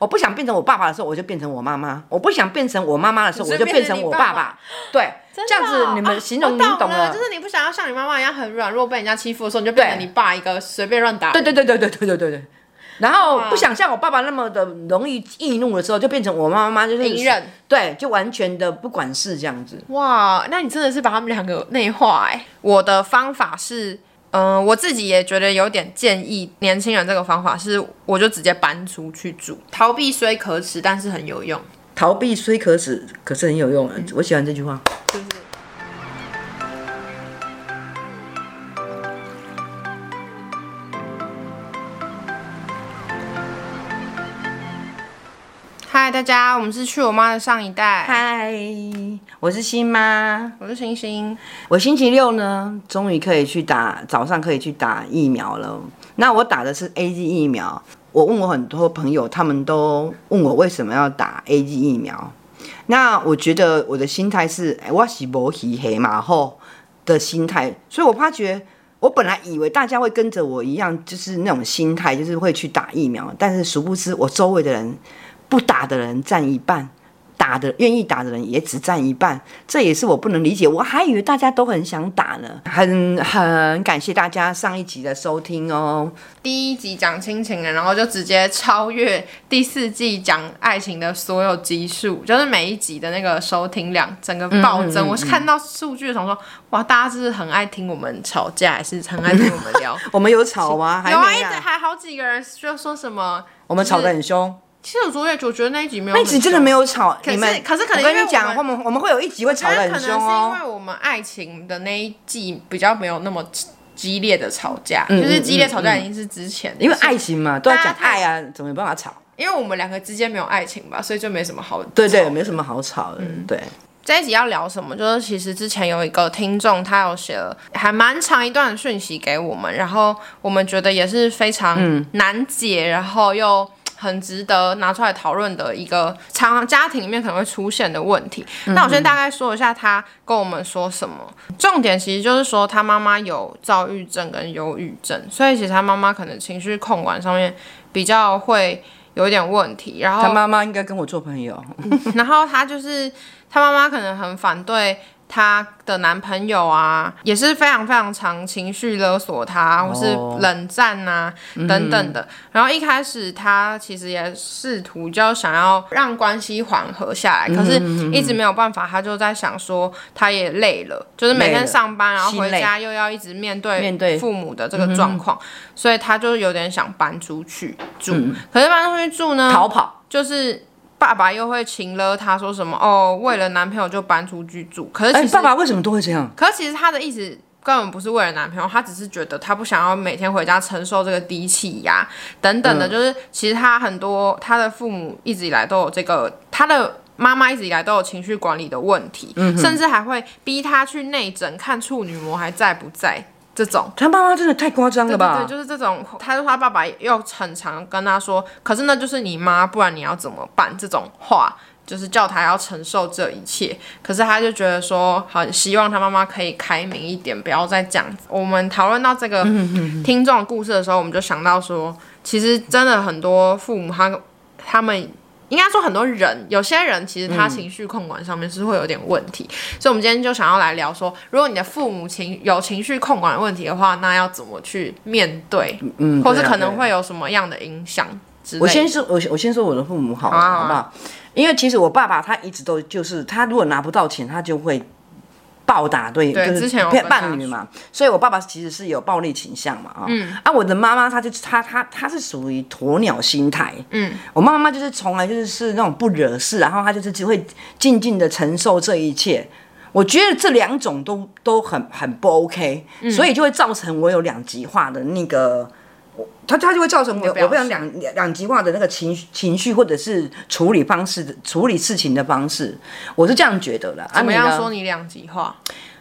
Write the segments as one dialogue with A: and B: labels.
A: 我不想变成我爸爸的时候，我就变成我妈妈；我不想变成我妈妈的时候，我就变成我爸爸。对，这样子你们形容你懂了，
B: 就是你不想要像你妈妈一样很软弱，被人家欺负的时候，你就变成你爸一个随便乱打。
A: 对对对对对对对对对。然后不想像我爸爸那么的容易易怒的时候，就变成我妈妈就是
B: 隐忍，
A: 对，就完全的不管事这样子。
B: 哇，那你真的是把他们两个内化哎。我的方法是，嗯、呃，我自己也觉得有点建议年轻人这个方法是，我就直接搬出去住，逃避虽可耻，但是很有用。
A: 逃避虽可耻，可是很有用。嗯、我喜欢这句话。就是
B: 嗨，大家，我们是去我妈的上一代。
A: 嗨，我是新妈，
B: 我是星星。
A: 我星期六呢，终于可以去打，早上可以去打疫苗了。那我打的是 AZ 疫苗。我问我很多朋友，他们都问我为什么要打 AZ 疫苗。那我觉得我的心态是，我是无鱼黑马后的心态，所以我发觉，我本来以为大家会跟着我一样，就是那种心态，就是会去打疫苗，但是殊不知我周围的人。不打的人占一半，打的愿意打的人也只占一半，这也是我不能理解。我还以为大家都很想打呢，很很感谢大家上一集的收听哦。
B: 第一集讲亲情的，然后就直接超越第四季讲爱情的所有集数，就是每一集的那个收听量整个暴增。嗯嗯嗯嗯，我是看到数据的时候说，哇，大家是很爱听我们吵架，还是很爱听我们聊？
A: 我们有吵吗？
B: 有啊，一直还好几个人就说什么，
A: 我们吵得很凶。
B: 其实我昨天就觉得那一集没有，
A: 那一集真的没有吵。
B: 可是
A: 你们
B: 可是可能
A: 我跟你讲，我们我们会有一集会吵得很凶哦。可能是
B: 因为我们爱情的那一季比较没有那么激烈的吵架，嗯、就是激烈吵架已经是之前。
A: 因为爱情嘛，都要讲爱啊，怎么没办法吵？
B: 因为我们两个之间没有爱情吧，所以就没什么好。
A: 对，对对，没什么好吵的。嗯，对。
B: 这一集要聊什么？就是其实之前有一个听众，他有写了还蛮长一段讯息给我们，然后我们觉得也是非常难解，嗯、然后又。很值得拿出来讨论的一个常常家庭里面可能会出现的问题。嗯、那我先大概说一下他跟我们说什么。重点其实就是说他妈妈有躁郁症跟忧郁症，所以其实他妈妈可能情绪控管上面比较会有一点问题。然后
A: 他妈妈应该跟我做朋友。
B: 然后他就是他妈妈可能很反对。她的男朋友啊，也是非常非常常情绪勒索她，或是冷战啊、哦、等等的。嗯、然后一开始她其实也试图就想要让关系缓和下来，可是一直没有办法。她就在想说，她也累了，就是每天上班，然后回家又要一直面对面对父母的这个状况，所以她就有点想搬出去住。嗯、可是搬出去住呢，
A: 逃跑
B: 就是。爸爸又会情了他，说什么哦？为了男朋友就搬出去住。可是其实、欸、
A: 爸爸为什么都会这样？
B: 可是其实他的意思根本不是为了男朋友，他只是觉得他不想要每天回家承受这个低气压等等的。嗯、就是其实他很多他的父母一直以来都有这个，他的妈妈一直以来都有情绪管理的问题，嗯、甚至还会逼他去内诊看处女膜还在不在。这种
A: 他妈妈真的太夸张了吧？
B: 对，对，对，就是这种。他说他爸爸又很常跟他说，可是那就是你妈，不然你要怎么办？这种话就是叫他要承受这一切。可是他就觉得说，很希望他妈妈可以开明一点，不要再这样子。我们讨论到这个听众故事的时候，我们就想到说，其实真的很多父母他他们。应该说，很多人，有些人其实他情绪控管上面是会有点问题，嗯、所以，我们今天就想要来聊说，如果你的父母情有情绪控管问题的话，那要怎么去面对？嗯，或是可能会有什么样的影响之类？
A: 我先说，我我先说我的父母好好不好？因为其实我爸爸他一直都就是，他如果拿不到钱，他就会。暴打对，对就是骗伴侣嘛，所以我爸爸其实是有暴力倾向嘛，嗯、啊，我的妈妈她就她她她是属于鸵鸟心态，嗯，我妈妈就是从来就是是那种不惹事，然后她就是只会静静的承受这一切，我觉得这两种都都很很不 OK，嗯、所以就会造成我有两极化的那个。他他就会造成我我非常两两极化的那个情绪情绪或者是处理方式的处理事情的方式，我是这样觉得的。
B: 怎么样说你两极化？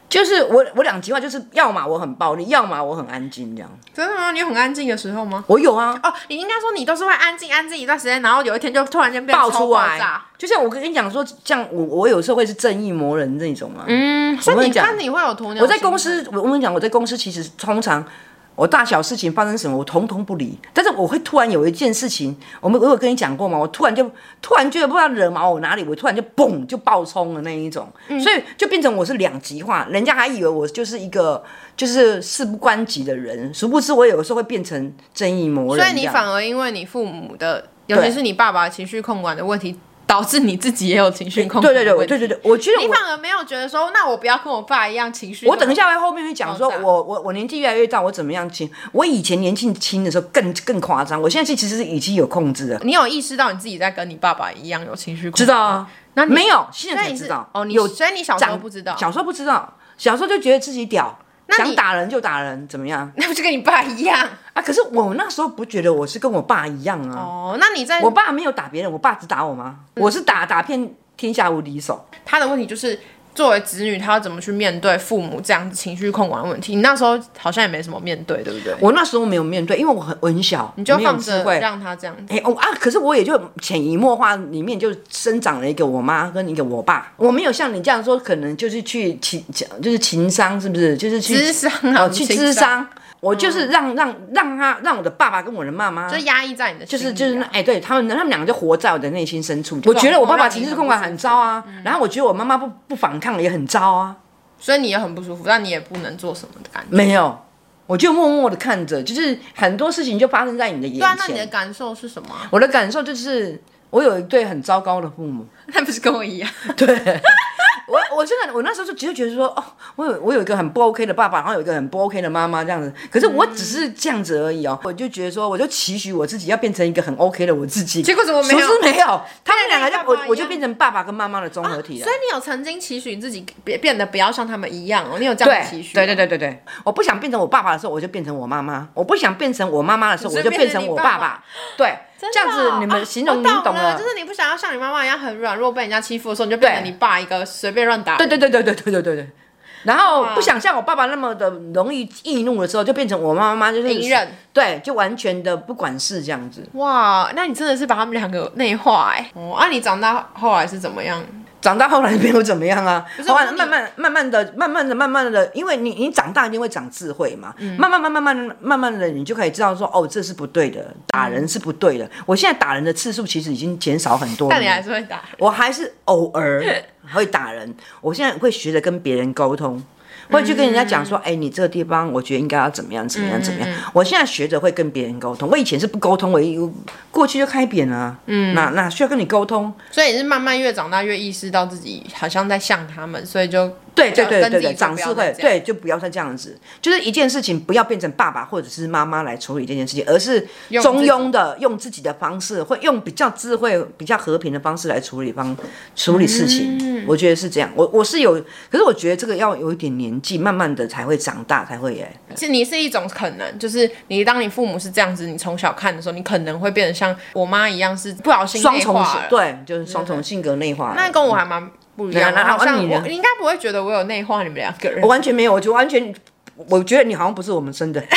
A: 就是我我两极化，就是要么我很暴力，要么我很安静这样。
B: 真的吗？你有很安静的时候吗？
A: 我有啊。
B: 哦，你应该说你都是会安静安静一段时间，然后有一天就突然间爆出来。
A: 就像我跟你讲说，像我我有时候会是正义魔人那种嘛。
B: 嗯，所以你看你会有鸵鸟。
A: 我在公司，我跟你讲，我在公司其实通常。我大小事情发生什么，我统统不理。但是我会突然有一件事情，我们我有跟你讲过嘛？我突然就突然觉得不知道惹毛我哪里，我突然就嘣就爆冲了那一种，嗯、所以就变成我是两极化，人家还以为我就是一个就是事不关己的人，殊不知我有的时候会变成正义魔人。
B: 所以你反而因为你父母的，尤其是你爸爸情绪控管的问题。导致你自己也有情绪控制。对
A: 对对，对对对，我觉得
B: 你反而没有觉得说，那我不要跟我爸一样情绪。
A: 我等一下会后面会讲说，我我我年纪越来越大，我怎么样轻？我以前年轻轻的时候更更夸张，我现在其实是已经有控制了。
B: 你有意识到你自己在跟你爸爸一样有情绪控制？
A: 知道啊，那没有，现在才知道。
B: 哦，你有，所以你小时候不知道，
A: 小时候不知道，小时候就觉得自己屌。想打人就打人，怎么样？
B: 那不就跟你爸一样
A: 啊？可是我那时候不觉得我是跟我爸一样啊。
B: 哦，那你在……
A: 我爸没有打别人，我爸只打我吗？嗯、我是打打遍天下无敌手。
B: 他的问题就是。作为子女，他要怎么去面对父母这样子情绪控管的问题？你那时候好像也没什么面对，对不对？
A: 我那时候没有面对，因为我很我很小，
B: 你就放着让他这样子。
A: 哎哦啊！可是我也就潜移默化里面就生长了一个我妈跟一个我爸。我没有像你这样说，可能就是去情就是情商，是不是？就是去
B: 智商啊，
A: 去智商。我就是让让让他让我的爸爸跟我的妈妈
B: 就压抑在你的
A: 就是就是哎，对他们他们两个就活在我的内心深处。我觉得我爸爸情绪控管很糟啊，然后我觉得我妈妈不不反抗也很糟啊，
B: 所以你也很不舒服，但你也不能做什么的感觉。
A: 没有，我就默默的看着，就是很多事情就发生在你的眼前。对啊，
B: 那你的感受是什么？
A: 我的感受就是我有一对很糟糕的父母，
B: 那不是跟我一样？
A: 对。我我真的，我那时候就只是觉得说，哦，我有我有一个很不 OK 的爸爸，然后有一个很不 OK 的妈妈这样子。可是我只是这样子而已哦，我就觉得说，我就期许我自己要变成一个很 OK 的我自己。
B: 结果怎么没有？
A: 没有，他们两个就我我就变成爸爸跟妈妈的综合体了。
B: 所以你有曾经期许自己变变得不要像他们一样哦？你有这样的期许？
A: 对对对对对，我不想变成我爸爸的时候，我就变成我妈妈；我不想变成我妈妈的时候，我就变成我爸爸。对。这样子你们形容你懂了，
B: 就是你不想要像你妈妈一样很软弱，被人家欺负的时候，你就变成你爸一个 随便乱打。
A: 对对对对对对对对对。然后不想像我爸爸那么的容易易怒的时候，就变成我妈妈就是
B: 隐忍。
A: 对，就完全的不管事这样子。
B: 哇，那你真的是把他们两个内化哎。哦，啊，你长大后来是怎么样？
A: 长大后来没有怎么样啊，后来慢慢慢慢的、慢慢的、慢慢的，因为你你长大一定会长智慧嘛，慢慢慢慢慢慢慢的，你就可以知道说，哦，这是不对的，打人是不对的。我现在打人的次数其实已经减少很多了，
B: 但你还是会打，
A: 我还是偶尔会打人。我现在会学着跟别人沟通。会去跟人家讲说，哎，你这个地方，我觉得应该要怎么样，怎么样，怎么样。我现在学着会跟别人沟通，我以前是不沟通，我过去就开扁了。嗯，那那需要跟你沟通，
B: 所以是慢慢越长大越意识到自己好像在像他们，所以就。
A: 对对对对对，长智慧，对，就不要再这样子，就是一件事情不要变成爸爸或者是妈妈来处理这件事情，而是中庸的用自己的方式，会用比较智慧、比较和平的方式来处理方处理事情。嗯、我觉得是这样。我我是有，可是我觉得这个要有一点年纪，慢慢的才会长大，才会耶。
B: 其实你是一种可能，就是你当你父母是这样子，你从小看的时候，你可能会变得像我妈一样，是不小心双重，
A: 对，就是双重性格内化。
B: 那跟我还蛮。不一样，好像我你应该不会觉得我有内化你们两个人。
A: 我完全没有，我就完全，我觉得你好像不是我们生的。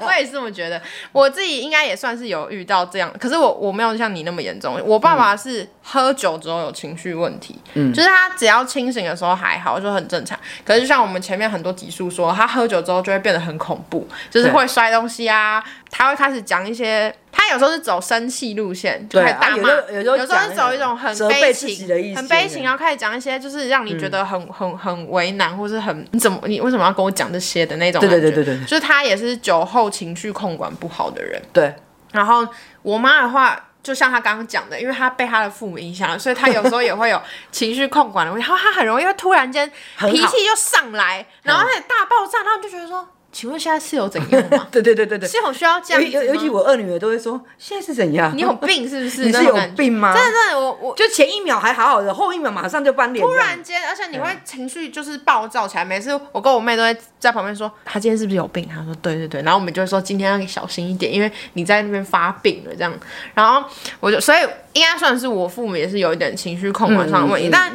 B: 我也是这么觉得，我自己应该也算是有遇到这样，可是我我没有像你那么严重。我爸爸是喝酒之后有情绪问题，嗯，就是他只要清醒的时候还好，就很正常。可是就像我们前面很多集数说，他喝酒之后就会变得很恐怖，就是会摔东西啊，他会开始讲一些。他有时候是走生气路线，就开始大骂；有时候是走一种很悲情、很悲情，然后开始讲一些就是让你觉得很、很、很为难，或是很你怎么你为什么要跟我讲这些的那种感觉。对对对对，就是他也是酒后情绪控管不好的人。
A: 对。
B: 然后我妈的话，就像他刚刚讲的，因为他被他的父母影响，所以他有时候也会有情绪控管的问题。然后他很容易会突然间脾气就上来，然后他也大爆炸，然后就觉得说。请问现在是有怎样吗？
A: 对对对对对，
B: 是有需要这样？
A: 尤尤其我二女儿都会说，现在是怎样？
B: 你有病是不是？
A: 你是有病吗？
B: 真的真的，我我
A: 就前一秒还好好的，后一秒马上就翻脸。
B: 突然间，而且你会情绪就是暴躁起来。每次我跟我妹都会在旁边说，她今天是不是有病？她说对对对，然后我们就会说今天要小心一点，因为你在那边发病了这样。然后我就所以应该算是我父母也是有一点情绪控管上的问题，但。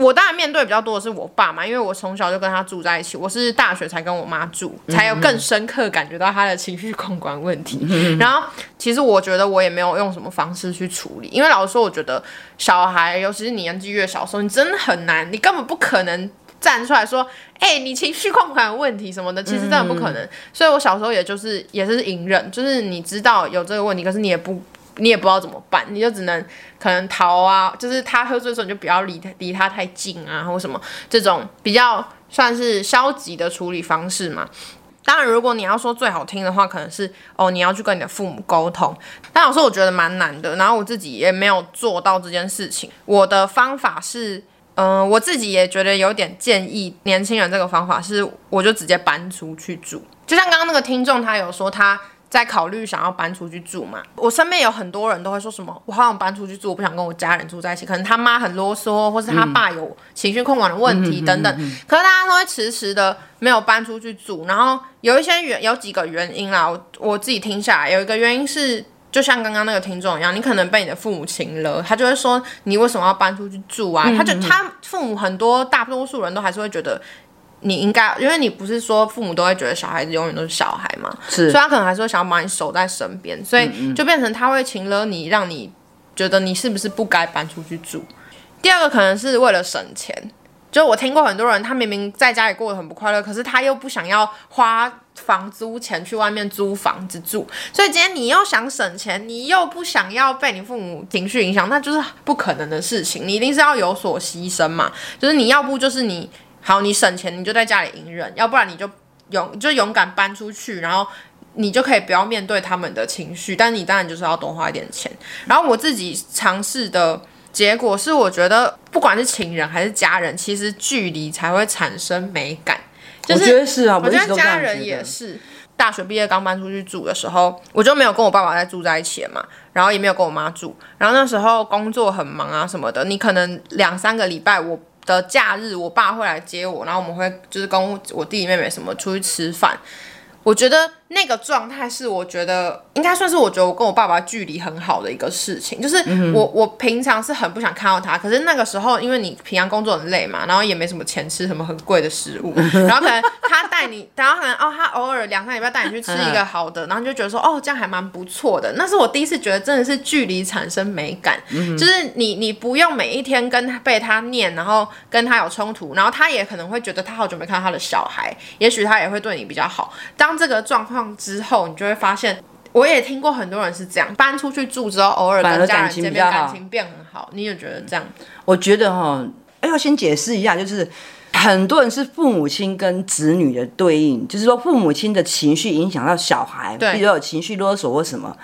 B: 我当然面对比较多的是我爸嘛，因为我从小就跟他住在一起，我是大学才跟我妈住，才有更深刻感觉到他的情绪控管问题。嗯、然后其实我觉得我也没有用什么方式去处理，因为老实说，我觉得小孩，尤其是你年纪越小的时候，你真的很难，你根本不可能站出来说，哎、欸，你情绪控管有问题什么的，其实真的不可能。嗯、所以我小时候也就是也是隐忍，就是你知道有这个问题，可是你也不你也不知道怎么办，你就只能可能逃啊，就是他喝醉的时候你就不要离他离他太近啊，或什么这种比较算是消极的处理方式嘛。当然，如果你要说最好听的话，可能是哦，你要去跟你的父母沟通。但有时候我觉得蛮难的，然后我自己也没有做到这件事情。我的方法是，嗯、我自己也觉得有点建议年轻人这个方法是，我就直接搬出去住。就像刚刚那个听众，他有说他。在考虑想要搬出去住嘛？我身边有很多人都会说什么，我好想搬出去住，我不想跟我家人住在一起。可能他妈很啰嗦，或是他爸有情绪控管的问题等等。可是大家都会迟迟的没有搬出去住。然后有一些原有几个原因啦，我我自己听下来，有一个原因是，就像刚刚那个听众一样，你可能被你的父母请了，他就会说你为什么要搬出去住啊？他就他父母很多大多数人都还是会觉得。你应该，因为你不是说父母都会觉得小孩子永远都是小孩嘛，是，所以他可能还是会想要把你守在身边，所以就变成他会情勒你，让你觉得你是不是不该搬出去住。第二个可能是为了省钱，就我听过很多人，他明明在家里过得很不快乐，可是他又不想要花房租钱去外面租房子住，所以今天你又想省钱，你又不想要被你父母情绪影响，那就是不可能的事情，你一定是要有所牺牲嘛，就是你要不就是你。好，你省钱，你就在家里隐忍，要不然你就勇就勇敢搬出去，然后你就可以不要面对他们的情绪。但你当然就是要多花一点钱。然后我自己尝试的结果是，我觉得不管是情人还是家人，其实距离才会产生美感。就是、
A: 我觉得是啊，
B: 我觉得家人也是。大学毕业刚搬出去住的时候，我就没有跟我爸爸在住在一起嘛，然后也没有跟我妈住。然后那时候工作很忙啊什么的，你可能两三个礼拜我。的假日，我爸会来接我，然后我们会就是跟我弟弟妹妹什么出去吃饭。我觉得那个状态是，我觉得应该算是我觉得我跟我爸爸距离很好的一个事情。就是我我平常是很不想看到他，可是那个时候因为你平常工作很累嘛，然后也没什么钱吃什么很贵的食物，然后可能他带你，然后可能哦他偶尔两三礼拜带你去吃一个好的，然后你就觉得说哦这样还蛮不错的。那是我第一次觉得真的是距离产生美感，就是你你不用每一天跟他被他念，然后跟他有冲突，然后他也可能会觉得他好久没看到他的小孩，也许他也会对你比较好。当当这个状况之后，你就会发现，我也听过很多人是这样，搬出去住之后，偶尔跟家人见面，感情变很好。你也觉得这样？
A: 我觉得哈，要先解释一下，就是很多人是父母亲跟子女的对应，就是说父母亲的情绪影响到小孩，对，比如有情绪勒索或什么。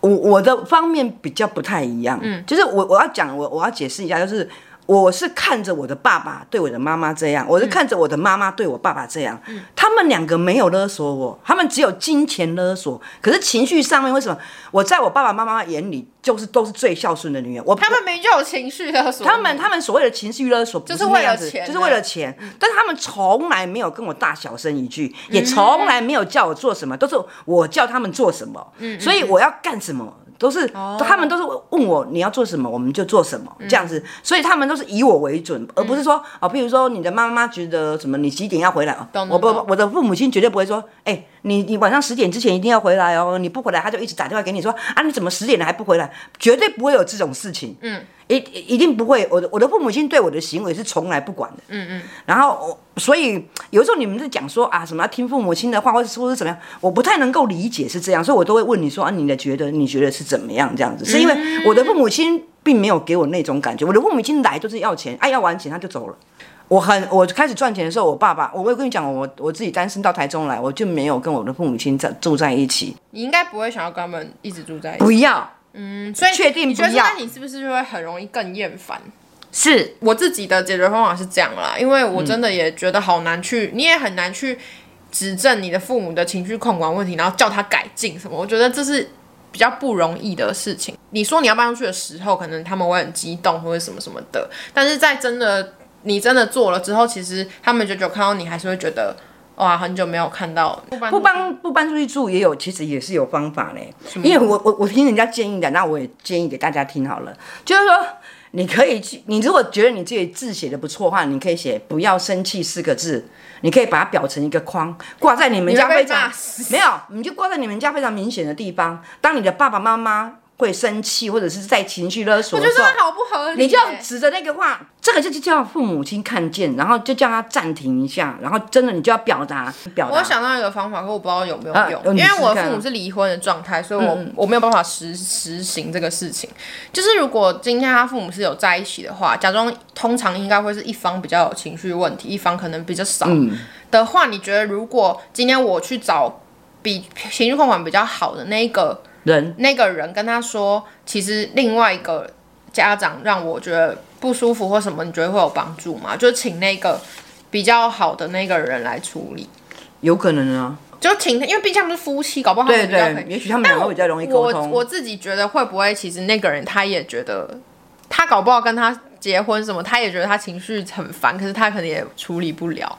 A: 我我的方面比较不太一样，嗯，就是我我要讲，我我要解释一下，就是。我是看着我的爸爸对我的妈妈这样，我是看着我的妈妈对我爸爸这样，嗯、他们两个没有勒索我，他们只有金钱勒索。可是情绪上面，为什么我在我爸爸妈妈眼里就是都是最孝顺的女人？我
B: 他们没有情绪勒索，
A: 他们他们所谓的情绪勒索就是为了钱，就是为了钱。但是他们从来没有跟我大小声一句，也从来没有叫我做什么，都是我叫他们做什么。嗯，所以我要干什么？都是，他们都是问我你要做什么，我们就做什么这样子，所以他们都是以我为准，而不是说啊，譬如说你的妈妈觉得什么，你几点要回来啊？我不，我的父母亲绝对不会说，哎，你你晚上十点之前一定要回来哦，你不回来他就一直打电话给你说啊，你怎么十点了还不回来？绝对不会有这种事情。嗯。一一定不会，我的我的父母亲对我的行为是从来不管的。嗯嗯。然后，所以有时候你们在讲说啊，什么要听父母亲的话，或者说是怎么样，我不太能够理解是这样，所以我都会问你说啊，你的觉得你觉得是怎么样这样子？是因为我的父母亲并没有给我那种感觉，我的父母亲来就是要钱，哎、啊，要完钱他就走了。我很我开始赚钱的时候，我爸爸，我会跟你讲，我我自己单身到台中来，我就没有跟我的父母亲在住在一起。
B: 你应该不会想要跟他们一直住在一起。
A: 不要。
B: 嗯，所以确定不要，那你是不是就会很容易更厌烦？
A: 是
B: 我自己的解决方法是这样啦，因为我真的也觉得好难去，嗯、你也很难去指正你的父母的情绪控管问题，然后叫他改进什么。我觉得这是比较不容易的事情。你说你要搬出去的时候，可能他们会很激动或者什么什么的，但是在真的你真的做了之后，其实他们久久看到你还是会觉得。哇，很久没有看到不搬不搬
A: 出去住也有，其实也是有方法嘞。因为我我我听人家建议的，那我也建议给大家听好了。就是说，你可以去，你如果觉得你自己字写的不错的话，你可以写“不要生气”四个字，你可以把它裱成一个框，挂在你们家非常没有，你就挂在你们家非常明显的地方。当你的爸爸妈妈会生气，或者是在情绪勒索的时候，
B: 我觉得好不合理。
A: 你就要指着那个话，这个就就叫父母亲看见，然后就叫他暂停一下，然后真的你就要表达表达。
B: 我想到一个方法，可我不知道有没有用，啊、因为我的父母是离婚的状态，所以我、嗯、我没有办法实实行这个事情。就是如果今天他父母是有在一起的话，假装通常应该会是一方比较有情绪问题，一方可能比较少的话，嗯、你觉得如果今天我去找比情绪控管比较好的那一个？
A: 人
B: 那个人跟他说，其实另外一个家长让我觉得不舒服或什么，你觉得会有帮助吗？就请那个比较好的那个人来处理，
A: 有可能啊，
B: 就请他，因为毕竟他们是夫妻，搞不好
A: 对对，也许他们两个比较容易沟通。
B: 我我自己觉得会不会，其实那个人他也觉得，他搞不好跟他结婚什么，他也觉得他情绪很烦，可是他可能也处理不了。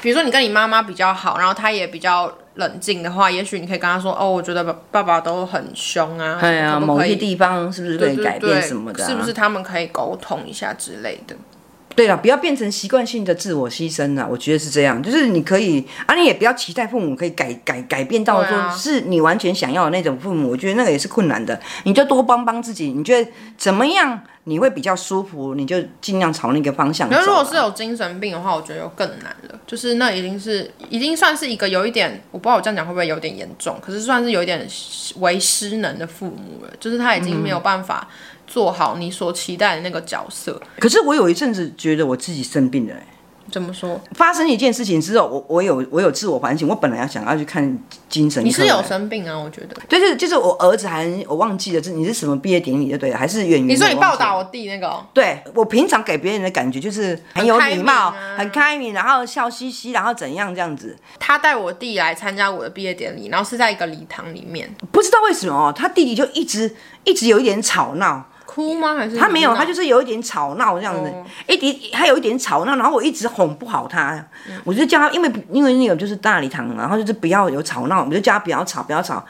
B: 比如说你跟你妈妈比较好，然后他也比较冷静的话，也许你可以跟他说：“哦，我觉得爸爸爸都很凶啊，
A: 某些地方是不是可以改变什么的啊？
B: 是不是他们可以沟通一下之类的？”
A: 对了，不要变成习惯性的自我牺牲了。我觉得是这样，就是你可以啊，你也不要期待父母可以改改改变到说是你完全想要的那种父母。我觉得那个也是困难的，你就多帮帮自己。你觉得怎么样？你会比较舒服，你就尽量朝那个方向走。
B: 那如果是有精神病的话，我觉得又更难了。就是那已经是已经算是一个有一点，我不知道我这样讲会不会有点严重，可是算是有一点为失能的父母了。就是他已经没有办法做好你所期待的那个角色。
A: 嗯、可是我有一阵子觉得我自己生病了、欸。
B: 怎么说？
A: 发生一件事情之后，我我有我有自我反省。我本来要想要去看精神科。
B: 你是有生病啊？我觉得。
A: 对，就是就是我儿子还我忘记了，这你是什么毕业典礼就对了，还是演员。
B: 你说你报答我弟那个？
A: 对，我平常给别人的感觉就是很有礼貌、很开明，然后笑嘻嘻，然后怎样这样子。
B: 他带我弟来参加我的毕业典礼，然后是在一个礼堂里面。
A: 不知道为什么，他弟弟就一直一直有一点吵闹。
B: 哭吗？还是
A: 他没有，他就是有一点吵闹这样子，一点他有一点吵闹，然后我一直哄不好他，嗯、我就叫他，因为因为那个就是大礼堂，然后就是不要有吵闹，我就叫他不要吵，不要吵。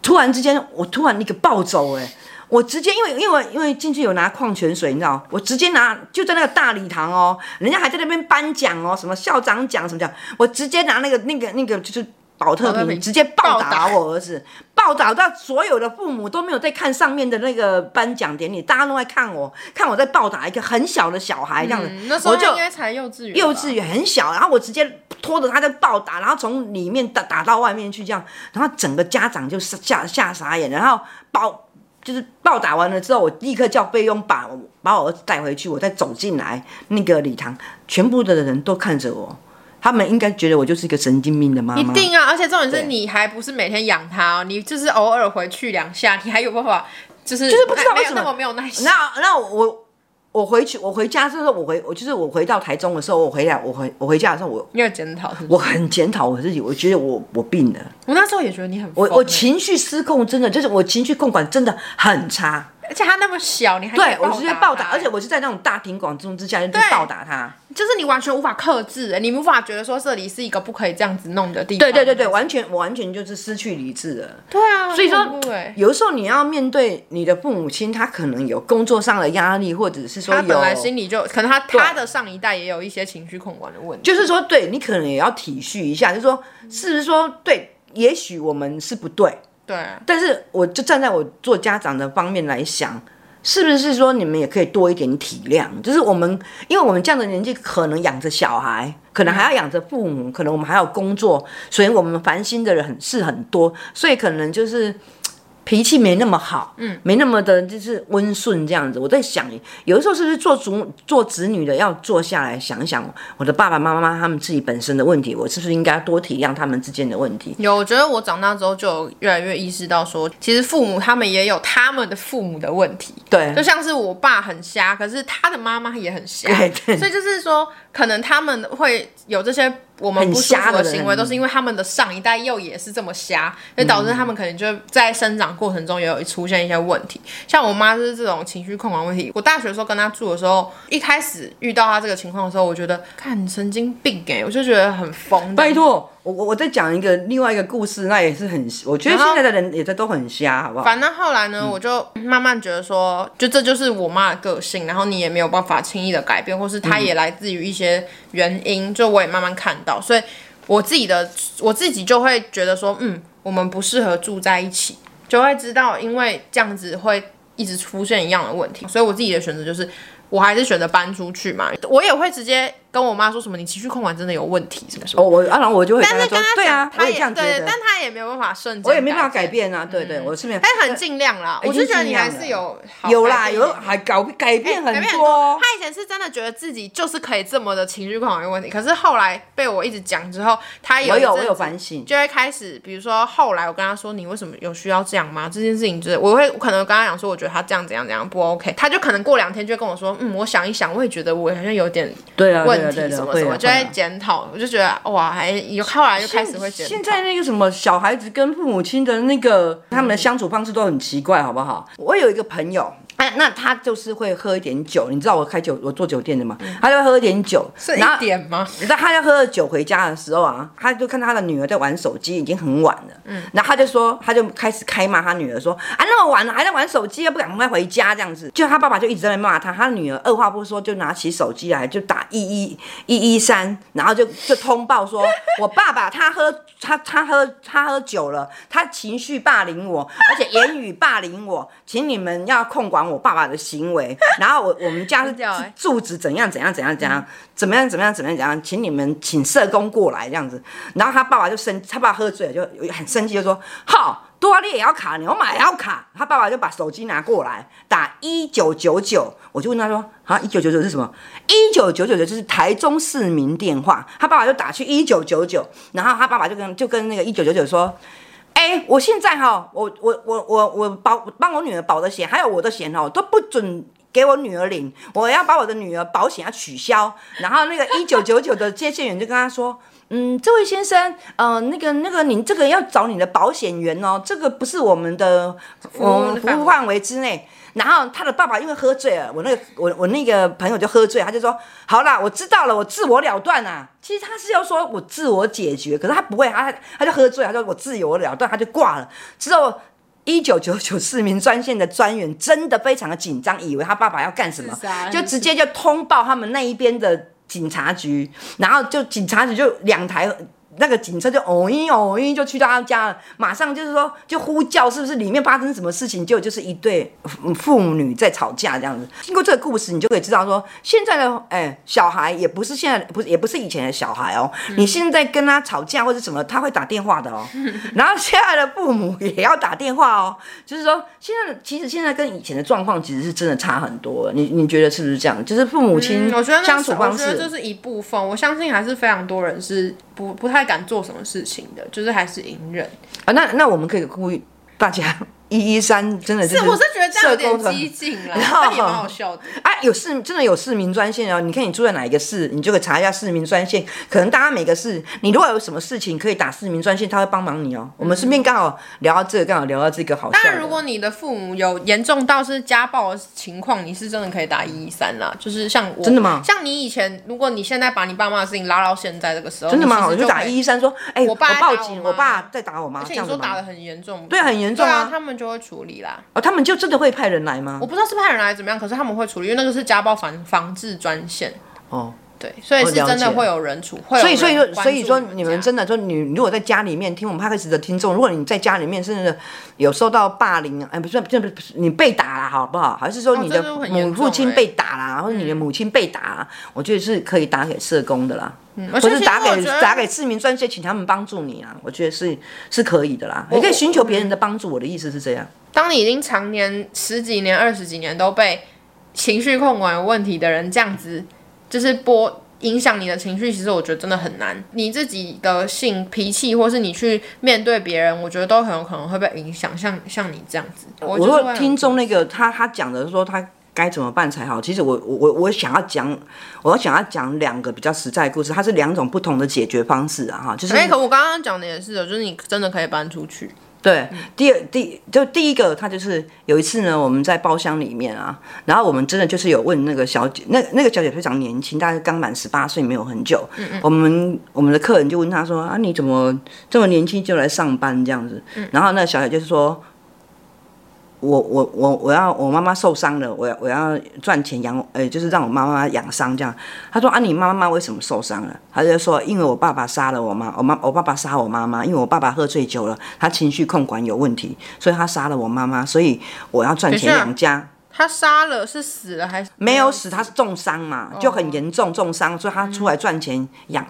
A: 突然之间，我突然那个暴走，哎，我直接因为因为因为进去有拿矿泉水，你知道，我直接拿就在那个大礼堂哦，人家还在那边颁奖哦，什么校长奖什么奖，我直接拿那个那个那个就是。宝特瓶直接暴打我儿子，暴打到所有的父母都没有在看上面的那个颁奖典礼，大家都在看我，看我在暴打一个很小的小孩这样子。
B: 嗯、那时候应该才幼稚园，
A: 幼稚园很小，然后我直接拖着他在暴打，然后从里面打打到外面去这样，然后整个家长就吓吓傻眼，然后暴就是暴打完了之后，我立刻叫菲佣把把我儿子带回去，我再走进来那个礼堂，全部的人都看着我。他们应该觉得我就是一个神经病的妈妈。
B: 一定啊！而且重点是你还不是每天养他哦，你就是偶尔回去两下，你还有办法，就是
A: 就是不知道为什
B: 么没有耐心。
A: 那那我我回去我回家之后，我回我就是我回到台中的时候，我回来我回我回家的时候，我
B: 你有检讨？
A: 我很检讨我自己，我觉得我我病了。
B: 我那时候也觉得你很
A: 我我情绪失控，真的就是我情绪控管真的很差。
B: 而且他那么小，你还
A: 对我直接暴打，而且我是在那种大庭广众之下就暴打他，
B: 就是你完全无法克制，你无法觉得说这里是一个不可以这样子弄的地方。
A: 对对对对，完全我完全就是失去理智了。
B: 对啊，
A: 所以说有的时候你要面对你的父母亲，他可能有工作上的压力，或者是说有
B: 他本来心里就可能他他的上一代也有一些情绪控管的问题，
A: 就是说对你可能也要体恤一下，就是说是不是说对，也许我们是不对，
B: 对，
A: 但是我就站在我做家长的方面来想。是不是说你们也可以多一点体谅？就是我们，因为我们这样的年纪，可能养着小孩，可能还要养着父母，可能我们还要工作，所以我们烦心的人很事很多，所以可能就是。脾气没那么好，嗯，没那么的，就是温顺这样子。我在想，有的时候是不是做主做子女的要坐下来想一想，我的爸爸妈妈他们自己本身的问题，我是不是应该多体谅他们之间的问题？
B: 有，我觉得我长大之后就越来越意识到说，其实父母他们也有他们的父母的问题。
A: 对，
B: 就像是我爸很瞎，可是他的妈妈也很瞎，
A: 对对，
B: 所以就是说，可能他们会有这些。我们不舒服的行为都是因为他们的上一代又也是这么瞎，所以导致他们可能就在生长过程中也有出现一些问题。像我妈就是这种情绪控管问题。我大学的时候跟她住的时候，一开始遇到她这个情况的时候，我觉得看神经病哎，我就觉得很疯。
A: 拜托。我我我再讲一个另外一个故事，那也是很，我觉得现在的人也在都很瞎，好不好？
B: 反正后来呢，嗯、我就慢慢觉得说，就这就是我妈的个性，然后你也没有办法轻易的改变，或是她也来自于一些原因，嗯、就我也慢慢看到，所以我自己的我自己就会觉得说，嗯，我们不适合住在一起。就会知道，因为这样子会一直出现一样的问题，所以我自己的选择就是，我还是选择搬出去嘛。我也会直接。跟我妈说什么？你情绪控管真的有问题，什么什么？
A: 哦，我啊然后我就会跟她说，
B: 但是跟他
A: 对啊，
B: 他也
A: 这样
B: 对，但他也没有办法瞬间，
A: 我也没办法改变啊，对对，我是没有，
B: 他很尽量啦。我是觉得你还是有
A: 有啦，有还搞改变很多。
B: 他以前是真的觉得自己就是可以这么的情绪控管有问题，可是后来被我一直讲之后，他有
A: 有有反省，
B: 就会开始，比如说后来我跟他说，你为什么有需要这样吗？这件事情就是我会可能跟他讲说，我觉得他这样怎样怎样不 OK，他就可能过两天就会跟我说，嗯，我想一想，我也觉得我好像有点
A: 对啊
B: 问题什么什么。就在检讨，我就觉得哇，还有后来就开始会检讨。
A: 现在那个什么小孩子跟父母亲的那个他们的相处方式都很奇怪，好不好？我有一个朋友。哎，那他就是会喝一点酒，你知道我开酒，我做酒店的嘛，他就会喝一点酒，
B: 是一点吗？
A: 你知道他在喝了酒回家的时候啊，他就看他的女儿在玩手机，已经很晚了，嗯，然后他就说，他就开始开骂他女儿说，啊，那么晚了还在玩手机，又不赶快回家这样子，就他爸爸就一直在那骂他，他女儿二话不说就拿起手机来就打一一一一三，然后就就通报说，我爸爸他喝他他喝他喝酒了，他情绪霸凌我，而且言语霸凌我，请你们要控管我。我爸爸的行为，然后我我们家是住址怎样怎样怎样怎样怎么样怎么样怎么样怎样，请你们请社工过来这样子。然后他爸爸就生，他爸爸喝醉了就很生气，就说：好，多少你也要卡，你要买也要卡。他爸爸就把手机拿过来打一九九九，我就问他说：啊，一九九九是什么？一九九九就是台中市民电话。他爸爸就打去一九九九，然后他爸爸就跟就跟那个一九九九说。哎、欸，我现在哈，我我我我我保帮我女儿保的险，还有我的险哦，都不准给我女儿领，我要把我的女儿保险要取消。然后那个一九九九的接线员就跟他说，嗯，这位先生，呃，那个那个，你这个要找你的保险员哦，这个不是我们的我们服务范围之内。然后他的爸爸因为喝醉了，我那个我我那个朋友就喝醉，他就说好啦，我知道了，我自我了断啊。其实他是要说我自我解决，可是他不会，他他就喝醉，他说我自我了断，他就挂了。之后一九九九市民专线的专员真的非常的紧张，以为他爸爸要干什么，就直接就通报他们那一边的警察局，然后就警察局就两台。那个警车就哦一哦一就去到他家了，马上就是说就呼叫，是不是里面发生什么事情？就就是一对父女在吵架这样子。经过这个故事，你就可以知道说，现在的哎小孩也不是现在不是也不是以前的小孩哦。你现在跟他吵架或者什么，他会打电话的哦。然后现在的父母也要打电话哦。就是说，现在其实现在跟以前的状况其实是真的差很多。你你觉得是不是这样？就是父母亲相处方式，
B: 我觉得这是一部分。我相信还是非常多人是不不太。敢做什么事情的，就是还是隐忍
A: 啊。那那我们可以呼吁大家。一一三真的是，
B: 是，我是觉得这样有点激进了，然后也蛮好笑的。
A: 啊，有市真的有市民专线哦，你看你住在哪一个市，你就可以查一下市民专线。可能大家每个市，你如果有什么事情可以打市民专线，他会帮忙你哦。嗯、我们顺便刚好聊到这个，刚好聊到这个好笑。
B: 当然，如果你的父母有严重到是家暴的情况，你是真的可以打一一三啦。就是像我，
A: 真的吗？
B: 像你以前，如果你现在把你爸妈的事情拉到现在这个时候，
A: 真的吗？
B: 我
A: 就打一一三说，哎、欸，我爸报警，我爸在打我妈，
B: 而且你说打的很严重，
A: 对，很严重啊，
B: 他们就会处理啦。
A: 哦，他们就真的会派人来吗？
B: 我不知道是派人来怎么样，可是他们会处理，因为那个是家暴防防治专线。哦，对，所以是真的会有人处，会有。
A: 所以，所以说，所以说，你们真的说，你如果在家里面听我们 Podcast 的听众，如果你在家里面甚至有受到霸凌，哎，不是，不是，不是，你被打了，好不好？还是说你的母父亲被打了，或者你的母亲被打，我觉得是可以打给社工的啦。或是打给打给市民专线，请他们帮助你啊！我觉得是是可以的啦，你可以寻求别人的帮助。我的意思是这样。
B: 当你已经常年十几年、二十几年都被情绪控管有问题的人这样子，就是播影响你的情绪，其实我觉得真的很难。你自己的性脾气，或是你去面对别人，我觉得都很有可能会被影响。像像你这样子，
A: 我说听众那个他他讲的说他。该怎么办才好？其实我我我我想要讲，我要想要讲两个比较实在的故事，它是两种不同的解决方式啊哈。就是，
B: 哎，可我刚刚讲的也是，就是你真的可以搬出去。
A: 对，嗯、第二第就第一个，他就是有一次呢，我们在包厢里面啊，然后我们真的就是有问那个小姐，那那个小姐非常年轻，大概刚满十八岁，没有很久。嗯嗯。我们我们的客人就问她说啊，你怎么这么年轻就来上班这样子？嗯、然后那个小姐就是说。我我我我要我妈妈受伤了，我要我要赚钱养，呃，就是让我妈妈养伤这样。他说啊，你妈妈为什么受伤了？他就说，因为我爸爸杀了我妈，我妈我爸爸杀我妈妈，因为我爸爸喝醉酒了，他情绪控管有问题，所以他杀了我妈妈，所以我要赚钱养家。
B: 他杀了是死了还是
A: 没有死？他是重伤嘛，就很严重重伤，所以他出来赚钱养，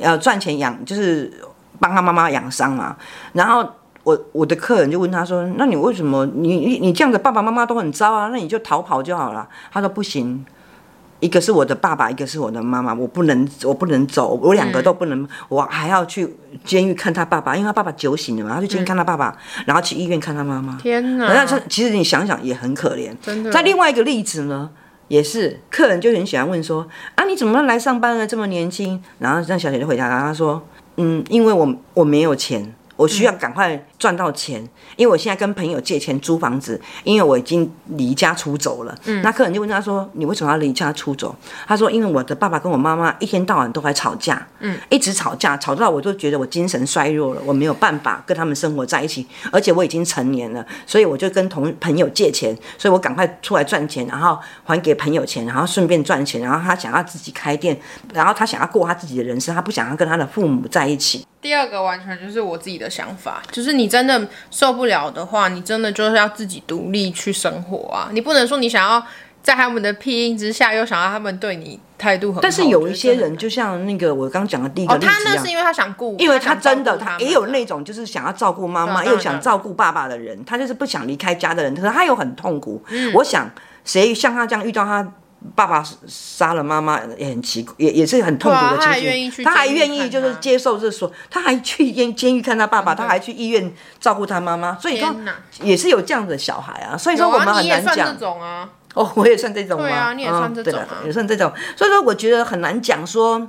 A: 呃，赚钱养就是帮他妈妈养伤嘛，然后。我我的客人就问他说：“那你为什么你你你这样子爸爸妈妈都很糟啊？那你就逃跑就好了。”他说：“不行，一个是我的爸爸，一个是我的妈妈，我不能我不能走，我两个都不能，嗯、我还要去监狱看他爸爸，因为他爸爸酒醒了嘛，他去监狱看他爸爸，嗯、然后去医院看他妈妈。
B: 天哪！
A: 那其实你想想也很可怜。
B: 真的。
A: 在另外一个例子呢，也是客人就很喜欢问说：啊，你怎么来上班了？这么年轻？然后这样小姐就回答他，他说：嗯，因为我我没有钱。”我需要赶快赚到钱，因为我现在跟朋友借钱租房子，因为我已经离家出走了。嗯，那客人就问他说：“你为什么要离家出走？”他说：“因为我的爸爸跟我妈妈一天到晚都在吵架，嗯，一直吵架，吵到我都觉得我精神衰弱了，我没有办法跟他们生活在一起，而且我已经成年了，所以我就跟同朋友借钱，所以我赶快出来赚钱，然后还给朋友钱，然后顺便赚钱，然后他想要自己开店，然后他想要过他自己的人生，他不想要跟他的父母在一起。”
B: 第二个完全就是我自己的想法，就是你真的受不了的话，你真的就是要自己独立去生活啊！你不能说你想要在他们的庇荫之下，又想要他们对你态度很好。
A: 但是有一些人，就像那个我刚讲的第一个
B: 他那是因为他想顾，
A: 因为他真的他，他也有那种就是想要照顾妈妈又想照顾爸爸的人，他就是不想离开家的人，可是他又很痛苦。嗯，我想谁像他这样遇到他。爸爸杀了妈妈也很奇怪，也也是很痛苦的情绪。他还愿意就是接受这说，他还去监监狱看他爸爸，他还去医院照顾他妈妈。所以说也是有这样的小孩啊。所以说我们很难讲。哦，我也算这种吗？
B: 对啊，你也算这种啊，
A: 也算这种。所以说我觉得很难讲说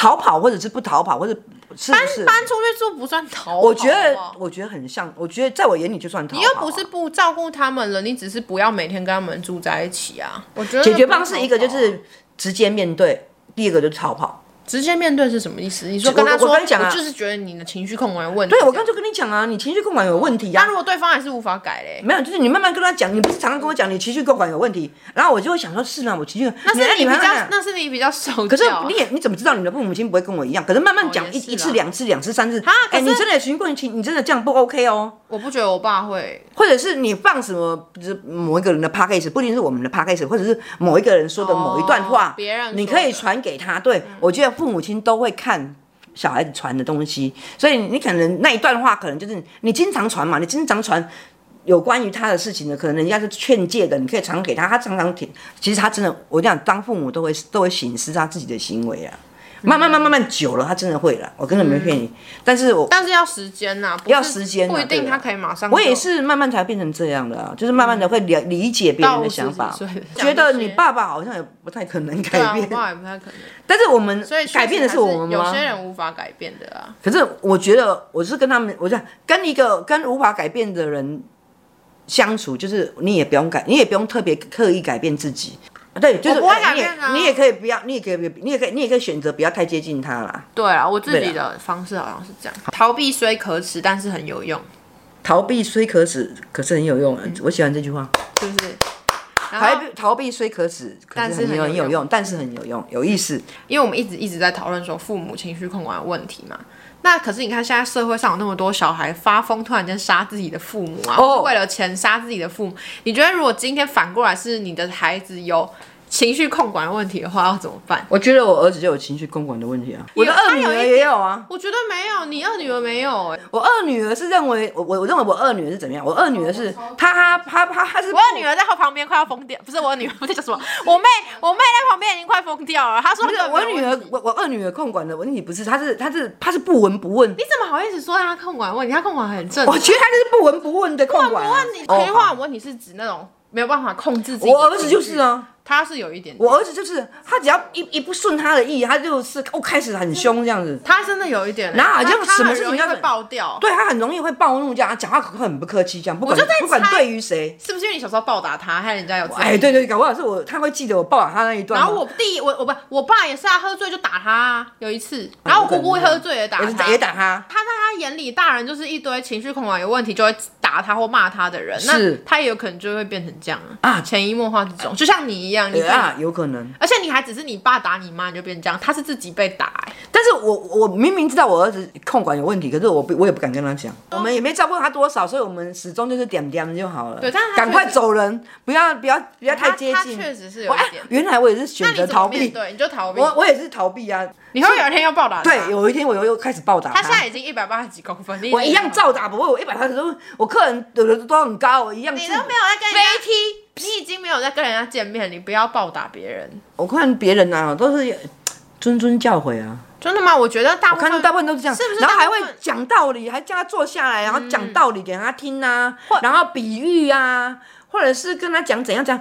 A: 逃跑或者是不逃跑或者。是
B: 搬搬出去住不算逃跑，
A: 我觉得我觉得很像，我觉得在我眼里就算逃跑。
B: 你又不是不照顾他们了，你只是不要每天跟他们住在一起啊。我觉得
A: 解决方式一个就是直接面对，第二个就是逃跑。
B: 直接面对是什么意思？你说跟他说，我跟你讲啊，我就是觉得你的情绪控管有问题。
A: 对，我刚就跟你讲啊，你情绪控管有问题啊。
B: 那如果对方还是无法改嘞？
A: 没有，就是你慢慢跟他讲，你不是常常跟我讲你情绪控管有问题，然后我就会想说，是啊，我情绪。
B: 那是你比较，那是你比较少。
A: 可是你也你怎么知道你的父母亲不会跟我一样？可是慢慢讲一一次两次两次三次，哎，你真的情绪控管，你真的这样不 OK 哦。
B: 我不觉得我爸会，
A: 或者是你放什么，就是某一个人的 podcast，不一定是我们的 podcast，或者是某一个人说的某一段话，别人你可以传给他。对，我觉得父母亲都会。看小孩子传的东西，所以你可能那一段话，可能就是你经常传嘛，你经常传有关于他的事情的，可能人家是劝诫的，你可以传给他，他常常听。其实他真的，我讲当父母都会都会审视他自己的行为啊。慢慢慢慢慢久了，他真的会了。我根本没骗你，但是我
B: 但是要时间呐，
A: 要时间，
B: 不一定他可以马上。
A: 我也是慢慢才变成这样的啊，就是慢慢的会理理解别人的想法，觉得你爸爸好像也不太可能改变，
B: 爸爸也不太可能。
A: 但是我们改变的是我们吗？
B: 有些人无法改变的啊。
A: 可是我觉得我是跟他们，我想跟一个跟无法改变的人相处，就是你也不用改，你也不用特别刻意改变自己。对，就是你也你也可以不要，你也可以你也可以你也可以选择不要太接近他啦。
B: 对啊，我自己的方式好像是这样，逃避虽可耻，但是很有用。
A: 逃避虽可耻，可是很有用。我喜欢这句话，是不是？逃避逃避虽可耻，但是很有用，但是很有用，有意思。
B: 因为我们一直一直在讨论说父母情绪控管的问题嘛。那可是你看，现在社会上有那么多小孩发疯，突然间杀自己的父母啊，或是为了钱杀自己的父母。你觉得如果今天反过来是你的孩子有情绪控管的问题的话，要怎么办？
A: 我觉得我儿子就有情绪控管的问题啊，我的二女儿也有啊。
B: 我觉得没有，你二女儿没有哎、欸。
A: 我二女儿是认为我我我认为我二女儿是怎么样？我二女儿是她她她她是
B: 我二女儿在后旁边快要疯掉，不是我二女儿，不是叫什么？我妹我妹在旁边已经快疯掉了。她说
A: 我我女儿我我二女儿控管的问题不是，她是她是她是不闻不问。
B: 你怎么好意思说她控管问题？她控管很正。
A: 我觉得她就是不闻不问的控管。
B: 不问你，情绪控管问题是指那种没有办法控制自己。
A: 我儿子就是啊。
B: 他是有一点，
A: 我儿子就是他，只要一一不顺他的意，他就是哦开始很凶这样子。
B: 他真的有一点，
A: 然后好像什么事情
B: 要会爆掉，
A: 对他很容易会暴怒，这样讲话很不客气，这样不管不管对于谁，
B: 是不是因为你小时候暴打他，害人家有？
A: 哎，对对，搞不好是我他会记得我暴打他那一段。
B: 然后我弟，我我不我爸也是啊，喝醉就打他，有一次，然后我姑姑会喝醉也打他，
A: 也打他。
B: 他在他他眼里大人就是一堆情绪控管有问题就会打他或骂他的人，那他也有可能就会变成这样啊，潜移默化这种，就像你一样，你
A: 啊，有可能。
B: 而且你还只是你爸打你妈，你就变成这样，他是自己被打、欸。
A: 但是我我明明知道我儿子控管有问题，可是我不我也不敢跟他讲，我们也没照顾他多少，所以我们始终就是点点就好了。
B: 对，但
A: 赶快走人，不要不要不要太接近。
B: 他确实是有一点。
A: 原来我也是选择逃避，
B: 对，你就逃避。
A: 我我也是逃避啊。
B: 你会有一天要暴打他？
A: 对，有一天我又又开始暴打他。
B: 他现在已经一百八十几公分，
A: 我一样照打，不过我一百八十多，我客人有的都很高，我一样。
B: 你都没有在跟人家飞踢，你已经没有在跟人家见面，你不要暴打别人。
A: 我看别人啊，都是谆谆教诲啊。
B: 真的吗？我觉得大部分，
A: 我看大部分都是这样，
B: 是不是？
A: 然后还会讲道理，还叫他坐下来，然后讲道理给他听啊，然后比喻啊，或者是跟他讲怎样讲。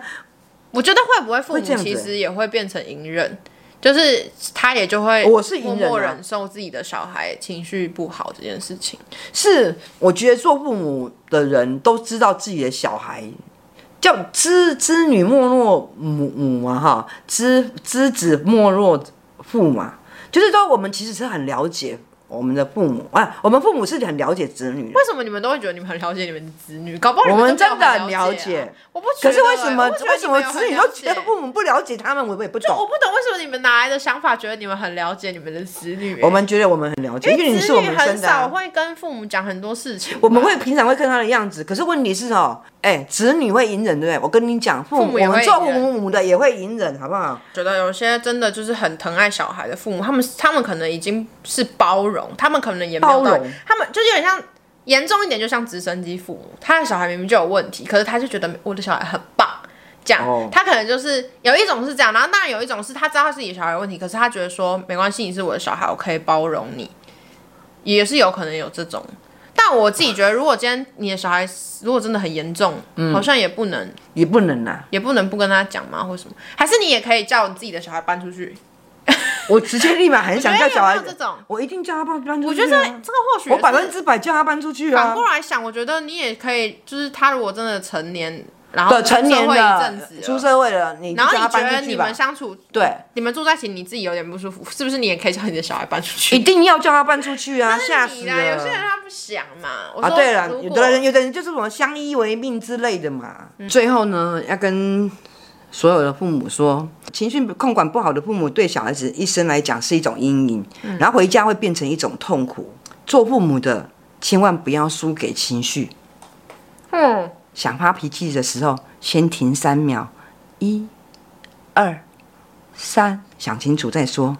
B: 我觉得会不会父母其实也会变成隐忍，就是他也就会
A: 我是隐忍，默默
B: 忍受自己的小孩情绪不好这件事情。
A: 是，我觉得做父母的人都知道自己的小孩叫知知女莫若母母嘛哈，知知子莫若父嘛，就是说我们其实是很了解。我们的父母啊，我们父母是很了解子女。
B: 为什么你们都会觉得你们很了解你们的子女？搞不好
A: 我们真的很了解。
B: 我不觉得、欸。可是
A: 为什么为什么子女都觉得父母不了解他们？我也不懂。
B: 我不懂为什么你们哪来的想法，觉得你们很了解你们的子女、欸？
A: 我们觉得我们很了解，因为你是我们生的。
B: 很少会跟父母讲很多事情。
A: 我们会平常会看他的样子，可是问题是哦，哎、欸，子女会隐忍，对不对？我跟你讲，父母，我们做父母的也会隐忍，好不好？
B: 觉得有些真的就是很疼爱小孩的父母，他们他们可能已经是包容，他们可能也。包容他们，就是有点像严重一点，就像直升机父母，他的小孩明明就有问题，可是他就觉得我的小孩很棒，这样、哦、他可能就是有一种是这样，然后当然有一种是他知道他自己的小孩有问题，可是他觉得说没关系，你是我的小孩，我可以包容你，也是有可能有这种。但我自己觉得，如果今天你的小孩如果真的很严重，嗯、好像也不能，
A: 也不能啊，
B: 也不能不跟他讲吗？或什么？还是你也可以叫你自己的小孩搬出去？
A: 我直接立马很想叫小孩子，我一定叫他搬搬出去、啊。
B: 我觉得这这个或许
A: 我百分之百叫他搬出去啊。
B: 反过来想，我觉得你也可以，就是他如果真的成年，然后成年一阵子
A: 出社会了，你
B: 然后你觉得你们相处
A: 对，
B: 你们住在一起，你自己有点不舒服，是不是？你也可以叫你的小孩搬出去。
A: 一定要叫他搬出去啊！吓死了！
B: 有些人他不想嘛。
A: 啊，对了，有的人有的人就是什么相依为命之类的嘛。嗯、最后呢，要跟。所有的父母说，情绪控管不好的父母对小孩子一生来讲是一种阴影，嗯、然后回家会变成一种痛苦。做父母的千万不要输给情绪。嗯，想发脾气的时候，先停三秒，一、二、三，想清楚再说。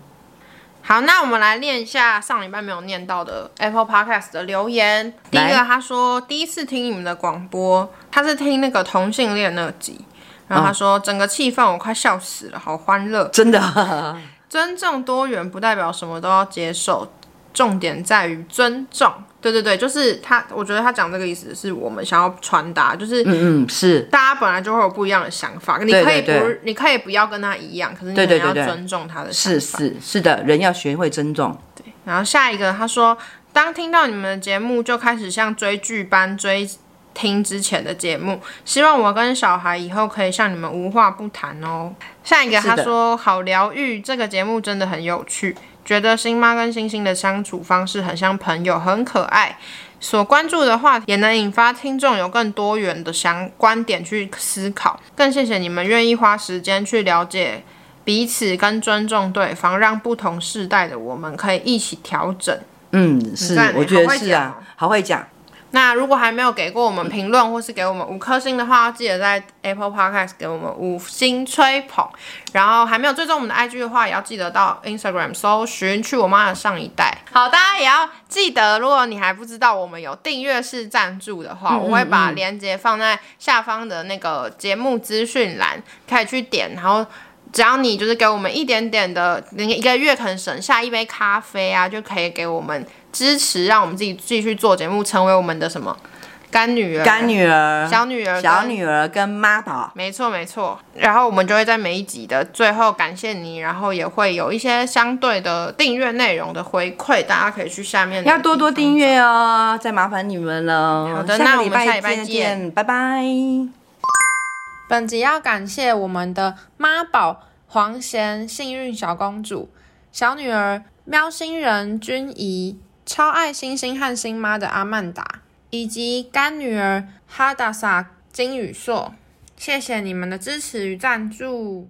B: 好，那我们来念一下上礼拜没有念到的 Apple Podcast 的留言。第一个，他说第一次听你们的广播，他是听那个同性恋那集。然后他说：“整个气氛我快笑死了，好欢乐，
A: 真的啊。
B: 尊重多元不代表什么都要接受，重点在于尊重。对对对，就是他。我觉得他讲这个意思是我们想要传达，就是
A: 嗯嗯，是大
B: 家本来就会有不一样的想法，你可以不，你可以不要跟他一样，可是你也要尊重他的想法。
A: 是是是的，人要学会尊重。
B: 对。然后下一个他说，当听到你们的节目，就开始像追剧般追。”听之前的节目，希望我跟小孩以后可以像你们无话不谈哦。下一个他说好疗愈，这个节目真的很有趣，觉得星妈跟星星的相处方式很像朋友，很可爱。所关注的话题也能引发听众有更多元的想观点去思考。更谢谢你们愿意花时间去了解彼此跟尊重对方，让不同世代的我们可以一起调整。
A: 嗯，是，我觉得是啊，好会讲。
B: 那如果还没有给过我们评论或是给我们五颗星的话，记得在 Apple Podcast 给我们五星吹捧。然后还没有追踪我们的 IG 的话，也要记得到 Instagram 搜寻“去我妈的上一代”。好，大家也要记得，如果你还不知道我们有订阅式赞助的话，我会把链接放在下方的那个节目资讯栏，可以去点。然后只要你就是给我们一点点的，一个月可能省下一杯咖啡啊，就可以给我们。支持，让我们自己继续做节目，成为我们的什么干女儿、
A: 干女儿、
B: 小女儿、
A: 小女儿跟妈宝。
B: 没错，没错。然后我们就会在每一集的最后感谢你，然后也会有一些相对的订阅内容的回馈，大家可以去下面
A: 要多多订阅哦，再麻烦你们了。
B: 好的，那我们下礼拜见，
A: 拜拜。
B: 本集要感谢我们的妈宝黄贤、幸运小公主、小女儿喵星人君怡。超爱星星和星妈的阿曼达，以及干女儿哈达萨金宇硕，谢谢你们的支持与赞助。